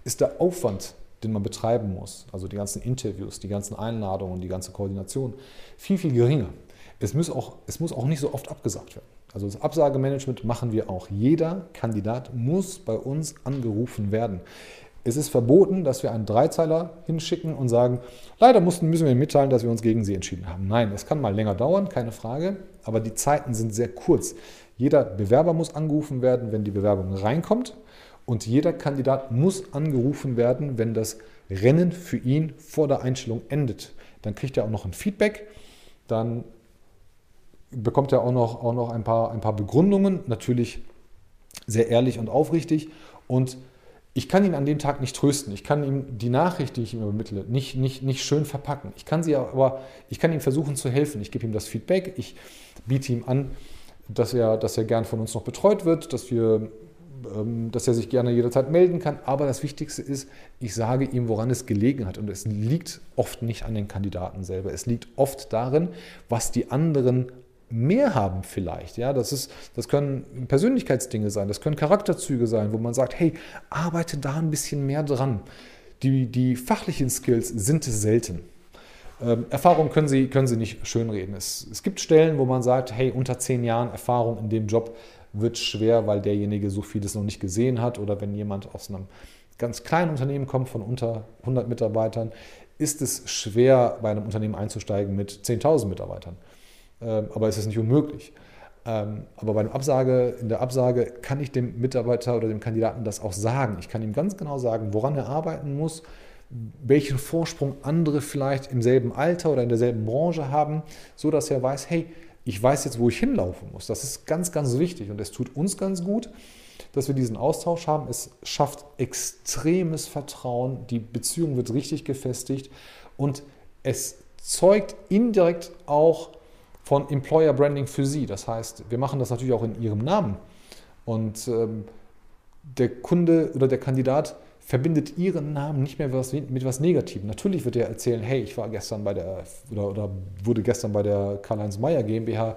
ist der Aufwand, den man betreiben muss, also die ganzen Interviews, die ganzen Einladungen, die ganze Koordination, viel, viel geringer. Es muss auch, es muss auch nicht so oft abgesagt werden. Also das Absagemanagement machen wir auch. Jeder Kandidat muss bei uns angerufen werden. Es ist verboten, dass wir einen Dreizeiler hinschicken und sagen, leider mussten, müssen wir mitteilen, dass wir uns gegen Sie entschieden haben. Nein, es kann mal länger dauern, keine Frage, aber die Zeiten sind sehr kurz. Jeder Bewerber muss angerufen werden, wenn die Bewerbung reinkommt und jeder Kandidat muss angerufen werden, wenn das Rennen für ihn vor der Einstellung endet. Dann kriegt er auch noch ein Feedback, dann bekommt er auch noch, auch noch ein, paar, ein paar Begründungen, natürlich sehr ehrlich und aufrichtig und ich kann ihn an dem Tag nicht trösten. Ich kann ihm die Nachricht, die ich ihm übermittle, nicht, nicht, nicht schön verpacken. Ich kann sie aber, ich kann ihm versuchen zu helfen. Ich gebe ihm das Feedback. Ich biete ihm an, dass er, dass er gern von uns noch betreut wird, dass wir, ähm, dass er sich gerne jederzeit melden kann. Aber das Wichtigste ist, ich sage ihm, woran es gelegen hat. Und es liegt oft nicht an den Kandidaten selber. Es liegt oft darin, was die anderen mehr haben vielleicht. Ja, das, ist, das können Persönlichkeitsdinge sein, das können Charakterzüge sein, wo man sagt, hey, arbeite da ein bisschen mehr dran. Die, die fachlichen Skills sind selten. Ähm, Erfahrung können Sie, können Sie nicht schönreden. Es, es gibt Stellen, wo man sagt, hey, unter zehn Jahren Erfahrung in dem Job wird schwer, weil derjenige so vieles noch nicht gesehen hat oder wenn jemand aus einem ganz kleinen Unternehmen kommt, von unter 100 Mitarbeitern, ist es schwer, bei einem Unternehmen einzusteigen mit 10.000 Mitarbeitern. Ähm, aber es ist nicht unmöglich. Ähm, aber bei einer Absage, in der Absage kann ich dem Mitarbeiter oder dem Kandidaten das auch sagen. Ich kann ihm ganz genau sagen, woran er arbeiten muss, welchen Vorsprung andere vielleicht im selben Alter oder in derselben Branche haben, so dass er weiß, hey, ich weiß jetzt, wo ich hinlaufen muss. Das ist ganz, ganz wichtig und es tut uns ganz gut, dass wir diesen Austausch haben. Es schafft extremes Vertrauen, die Beziehung wird richtig gefestigt und es zeugt indirekt auch von Employer Branding für Sie. Das heißt, wir machen das natürlich auch in Ihrem Namen. Und ähm, der Kunde oder der Kandidat verbindet Ihren Namen nicht mehr mit was, Negativem. Natürlich wird er erzählen, hey, ich war gestern bei der oder, oder wurde gestern bei der Karl-Heinz Meyer GmbH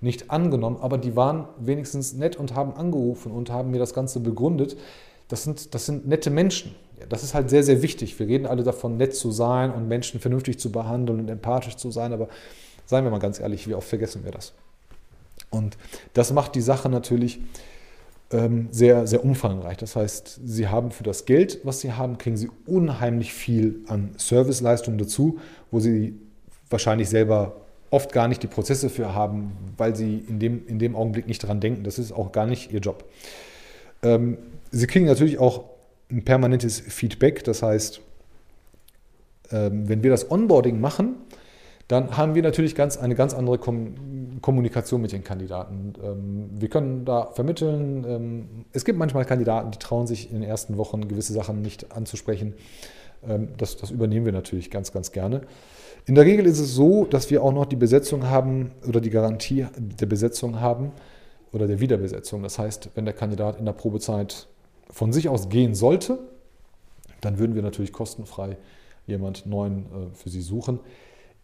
nicht angenommen, aber die waren wenigstens nett und haben angerufen und haben mir das Ganze begründet. Das sind, das sind nette Menschen. Das ist halt sehr, sehr wichtig. Wir reden alle davon, nett zu sein und Menschen vernünftig zu behandeln und empathisch zu sein, aber Seien wir mal ganz ehrlich, wie oft vergessen wir das? Und das macht die Sache natürlich ähm, sehr, sehr umfangreich. Das heißt, Sie haben für das Geld, was Sie haben, kriegen Sie unheimlich viel an Serviceleistungen dazu, wo Sie wahrscheinlich selber oft gar nicht die Prozesse für haben, weil Sie in dem, in dem Augenblick nicht daran denken. Das ist auch gar nicht Ihr Job. Ähm, Sie kriegen natürlich auch ein permanentes Feedback. Das heißt, ähm, wenn wir das Onboarding machen, dann haben wir natürlich ganz, eine ganz andere Kommunikation mit den Kandidaten. Ähm, wir können da vermitteln. Ähm, es gibt manchmal Kandidaten, die trauen sich in den ersten Wochen gewisse Sachen nicht anzusprechen. Ähm, das, das übernehmen wir natürlich ganz, ganz gerne. In der Regel ist es so, dass wir auch noch die Besetzung haben oder die Garantie der Besetzung haben oder der Wiederbesetzung. Das heißt, wenn der Kandidat in der Probezeit von sich aus gehen sollte, dann würden wir natürlich kostenfrei jemand neuen äh, für Sie suchen.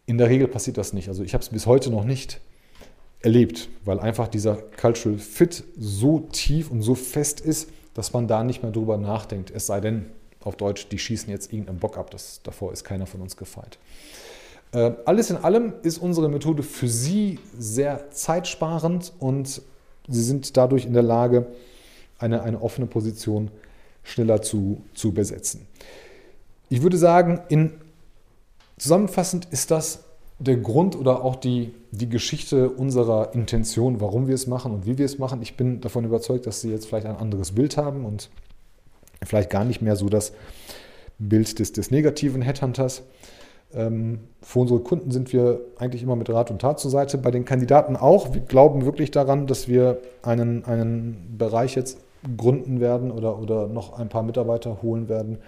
In der Regel passiert das nicht. Also ich habe es bis heute noch nicht erlebt, weil einfach dieser Cultural Fit so tief und so fest ist, dass man da nicht mehr drüber nachdenkt. Es sei denn, auf Deutsch, die schießen jetzt irgendeinen Bock ab. Das, davor ist keiner von uns gefeit. Äh, alles in allem ist unsere Methode für Sie sehr zeitsparend und Sie sind dadurch in der Lage, eine, eine offene Position schneller zu, zu besetzen. Ich würde sagen, in Zusammenfassend ist das der Grund oder auch die, die Geschichte unserer Intention, warum wir es machen und wie wir es machen. Ich bin davon überzeugt, dass Sie jetzt vielleicht ein anderes Bild haben und vielleicht gar nicht mehr so das Bild des, des negativen Headhunters. Ähm, für unsere Kunden sind wir eigentlich immer mit Rat und Tat zur Seite. Bei den Kandidaten auch. Wir glauben wirklich daran, dass wir einen, einen Bereich jetzt gründen werden oder, oder noch ein paar Mitarbeiter holen werden,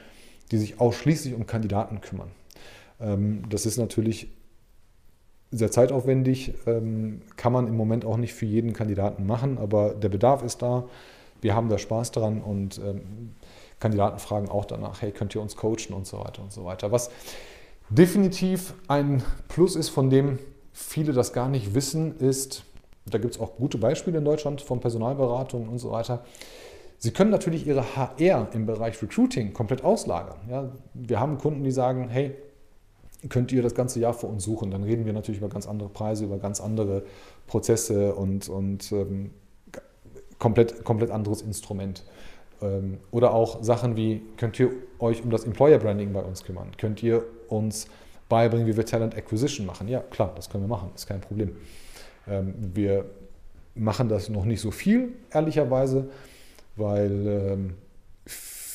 die sich ausschließlich um Kandidaten kümmern. Ähm, das ist natürlich sehr zeitaufwendig, ähm, kann man im Moment auch nicht für jeden Kandidaten machen, aber der Bedarf ist da. Wir haben da Spaß dran und ähm, Kandidaten fragen auch danach, hey, könnt ihr uns coachen und so weiter und so weiter. Was definitiv ein Plus ist, von dem viele das gar nicht wissen, ist, da gibt es auch gute Beispiele in Deutschland von Personalberatungen und so weiter. Sie können natürlich Ihre HR im Bereich Recruiting komplett auslagern. Ja, wir haben Kunden, die sagen, hey, könnt ihr das ganze Jahr für uns suchen? Dann reden wir natürlich über ganz andere Preise, über ganz andere Prozesse und, und ähm, komplett, komplett anderes Instrument. Ähm, oder auch Sachen wie, könnt ihr euch um das Employer Branding bei uns kümmern? Könnt ihr uns beibringen, wie wir Talent Acquisition machen? Ja, klar, das können wir machen, ist kein Problem. Ähm, wir machen das noch nicht so viel, ehrlicherweise, weil ähm,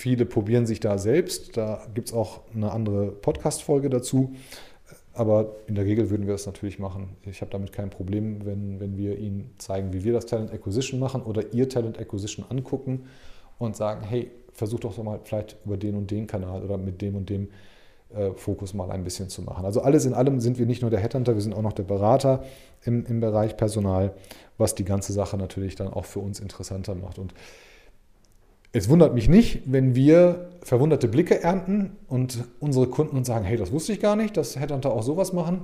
viele probieren sich da selbst. Da gibt es auch eine andere Podcast-Folge dazu. Aber in der Regel würden wir es natürlich machen. Ich habe damit kein Problem, wenn, wenn wir Ihnen zeigen, wie wir das Talent Acquisition machen oder Ihr Talent Acquisition angucken und sagen, hey, versuch doch mal vielleicht über den und den Kanal oder mit dem und dem äh, Fokus mal ein bisschen zu machen. Also alles in allem sind wir nicht nur der Headhunter, wir sind auch noch der Berater im, im Bereich Personal, was die ganze Sache natürlich dann auch für uns interessanter macht. Und es wundert mich nicht, wenn wir verwunderte Blicke ernten und unsere Kunden uns sagen, hey, das wusste ich gar nicht, dass Headhunter auch sowas machen.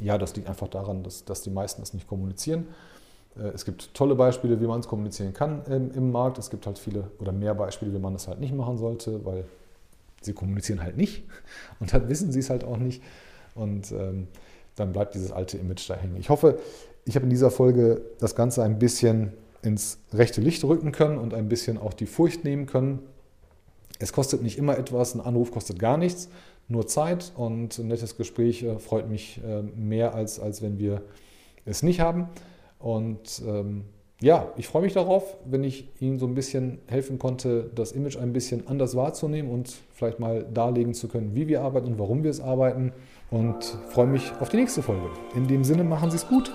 Ja, das liegt einfach daran, dass, dass die meisten es nicht kommunizieren. Äh, es gibt tolle Beispiele, wie man es kommunizieren kann im, im, Markt. Es gibt halt viele oder mehr Beispiele, wie man es halt nicht machen sollte, weil sie kommunizieren halt nicht und dann wissen sie es halt auch nicht. Und ähm, dann bleibt dieses alte Image da hängen. Ich hoffe, ich habe in dieser Folge das Ganze ein bisschen ins rechte Licht rücken können und ein bisschen auch die Furcht nehmen können. Es kostet nicht immer etwas, ein Anruf kostet gar nichts, nur Zeit und ein nettes Gespräch äh, freut mich äh, mehr, als, als wenn wir es nicht haben. Und ähm, ja, ich freue mich darauf, wenn ich Ihnen so ein bisschen helfen konnte, das Image ein bisschen anders wahrzunehmen und vielleicht mal darlegen zu können, wie wir arbeiten und warum wir es arbeiten. Und freue mich auf die nächste Folge. In dem Sinne, machen Sie es gut.